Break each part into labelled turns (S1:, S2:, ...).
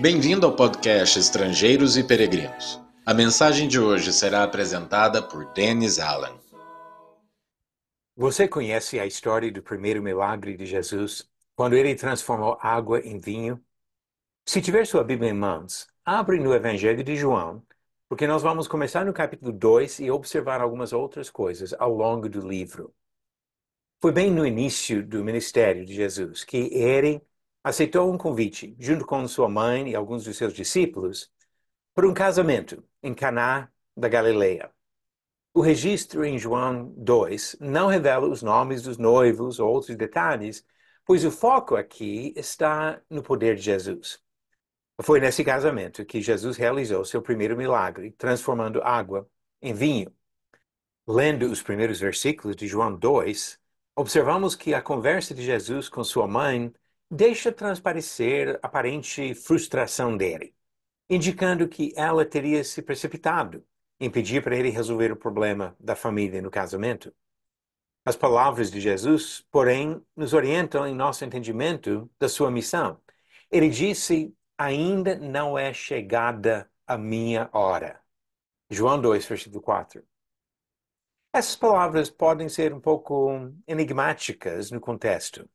S1: Bem-vindo ao podcast Estrangeiros e Peregrinos. A mensagem de hoje será apresentada por Dennis Allen.
S2: Você conhece a história do primeiro milagre de Jesus, quando ele transformou água em vinho? Se tiver sua Bíblia em mãos, abre no Evangelho de João, porque nós vamos começar no capítulo 2 e observar algumas outras coisas ao longo do livro. Foi bem no início do ministério de Jesus que ele aceitou um convite, junto com sua mãe e alguns dos seus discípulos, para um casamento em Caná da Galileia. O registro em João 2 não revela os nomes dos noivos ou outros detalhes, pois o foco aqui está no poder de Jesus. Foi nesse casamento que Jesus realizou seu primeiro milagre, transformando água em vinho. Lendo os primeiros versículos de João 2, observamos que a conversa de Jesus com sua mãe deixa transparecer aparente frustração dele, indicando que ela teria se precipitado em pedir para ele resolver o problema da família no casamento. As palavras de Jesus, porém, nos orientam em nosso entendimento da sua missão. Ele disse: Ainda não é chegada a minha hora. João 2, versículo 4. Essas palavras podem ser um pouco enigmáticas no contexto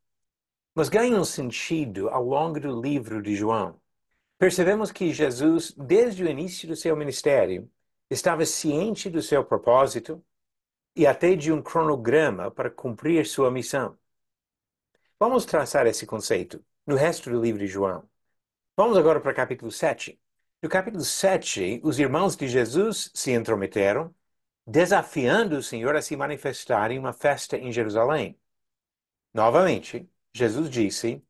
S2: mas ganham sentido ao longo do livro de João. Percebemos que Jesus, desde o início do seu ministério, estava ciente do seu propósito e até de um cronograma para cumprir sua missão. Vamos traçar esse conceito no resto do livro de João. Vamos agora para o capítulo 7. No capítulo 7, os irmãos de Jesus se intrometeram, desafiando o Senhor a se manifestar em uma festa em Jerusalém. Novamente, Jesus disse: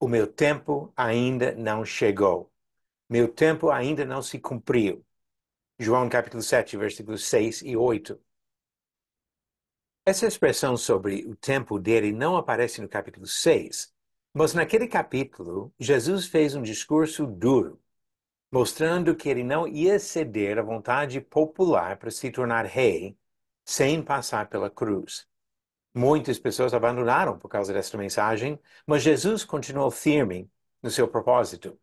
S2: O meu tempo ainda não chegou. Meu tempo ainda não se cumpriu. João capítulo 7, versículos 6 e 8. Essa expressão sobre o tempo dele não aparece no capítulo 6, mas naquele capítulo, Jesus fez um discurso duro, mostrando que ele não ia ceder à vontade popular para se tornar rei sem passar pela cruz. Muitas pessoas abandonaram por causa desta mensagem, mas Jesus continuou firme no seu propósito.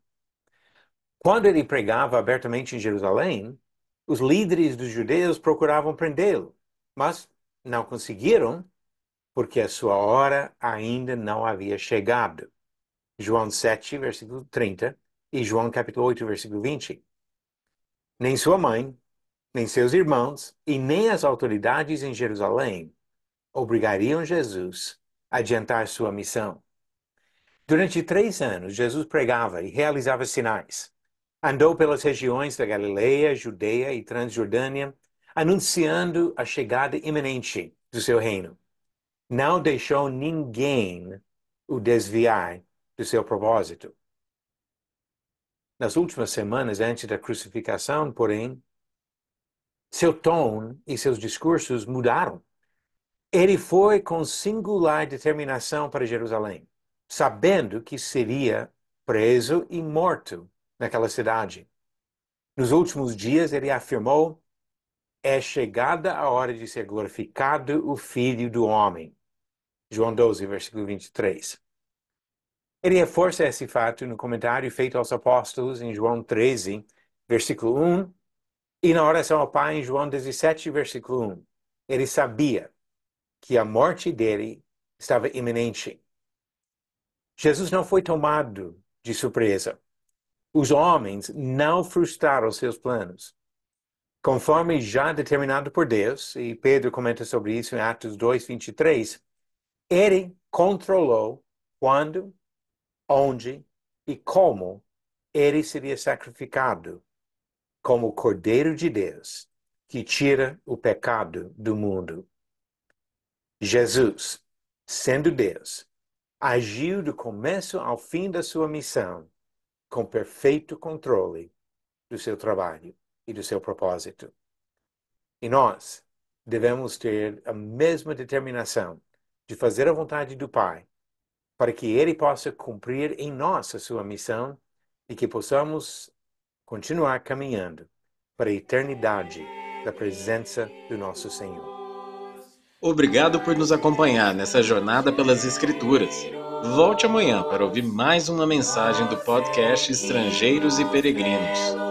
S2: Quando ele pregava abertamente em Jerusalém, os líderes dos judeus procuravam prendê-lo, mas não conseguiram porque a sua hora ainda não havia chegado. João 7, versículo 30 e João capítulo 8, versículo 20. Nem sua mãe, nem seus irmãos e nem as autoridades em Jerusalém obrigariam Jesus a adiantar sua missão. Durante três anos, Jesus pregava e realizava sinais. Andou pelas regiões da Galileia, Judeia e Transjordânia, anunciando a chegada iminente do seu reino. Não deixou ninguém o desviar do seu propósito. Nas últimas semanas antes da crucificação, porém, seu tom e seus discursos mudaram. Ele foi com singular determinação para Jerusalém, sabendo que seria preso e morto naquela cidade. Nos últimos dias, ele afirmou: É chegada a hora de ser glorificado o Filho do Homem. João 12, versículo 23. Ele reforça esse fato no comentário feito aos apóstolos em João 13, versículo 1, e na oração ao Pai em João 17, versículo 1. Ele sabia que a morte dele estava iminente. Jesus não foi tomado de surpresa. Os homens não frustraram seus planos. Conforme já determinado por Deus, e Pedro comenta sobre isso em Atos 2, 23, ele controlou quando, onde e como ele seria sacrificado como Cordeiro de Deus que tira o pecado do mundo. Jesus, sendo Deus, agiu do começo ao fim da sua missão com perfeito controle do seu trabalho e do seu propósito. E nós devemos ter a mesma determinação de fazer a vontade do Pai, para que Ele possa cumprir em nós a sua missão e que possamos continuar caminhando para a eternidade da presença do nosso Senhor.
S1: Obrigado por nos acompanhar nessa jornada pelas Escrituras. Volte amanhã para ouvir mais uma mensagem do podcast Estrangeiros e Peregrinos.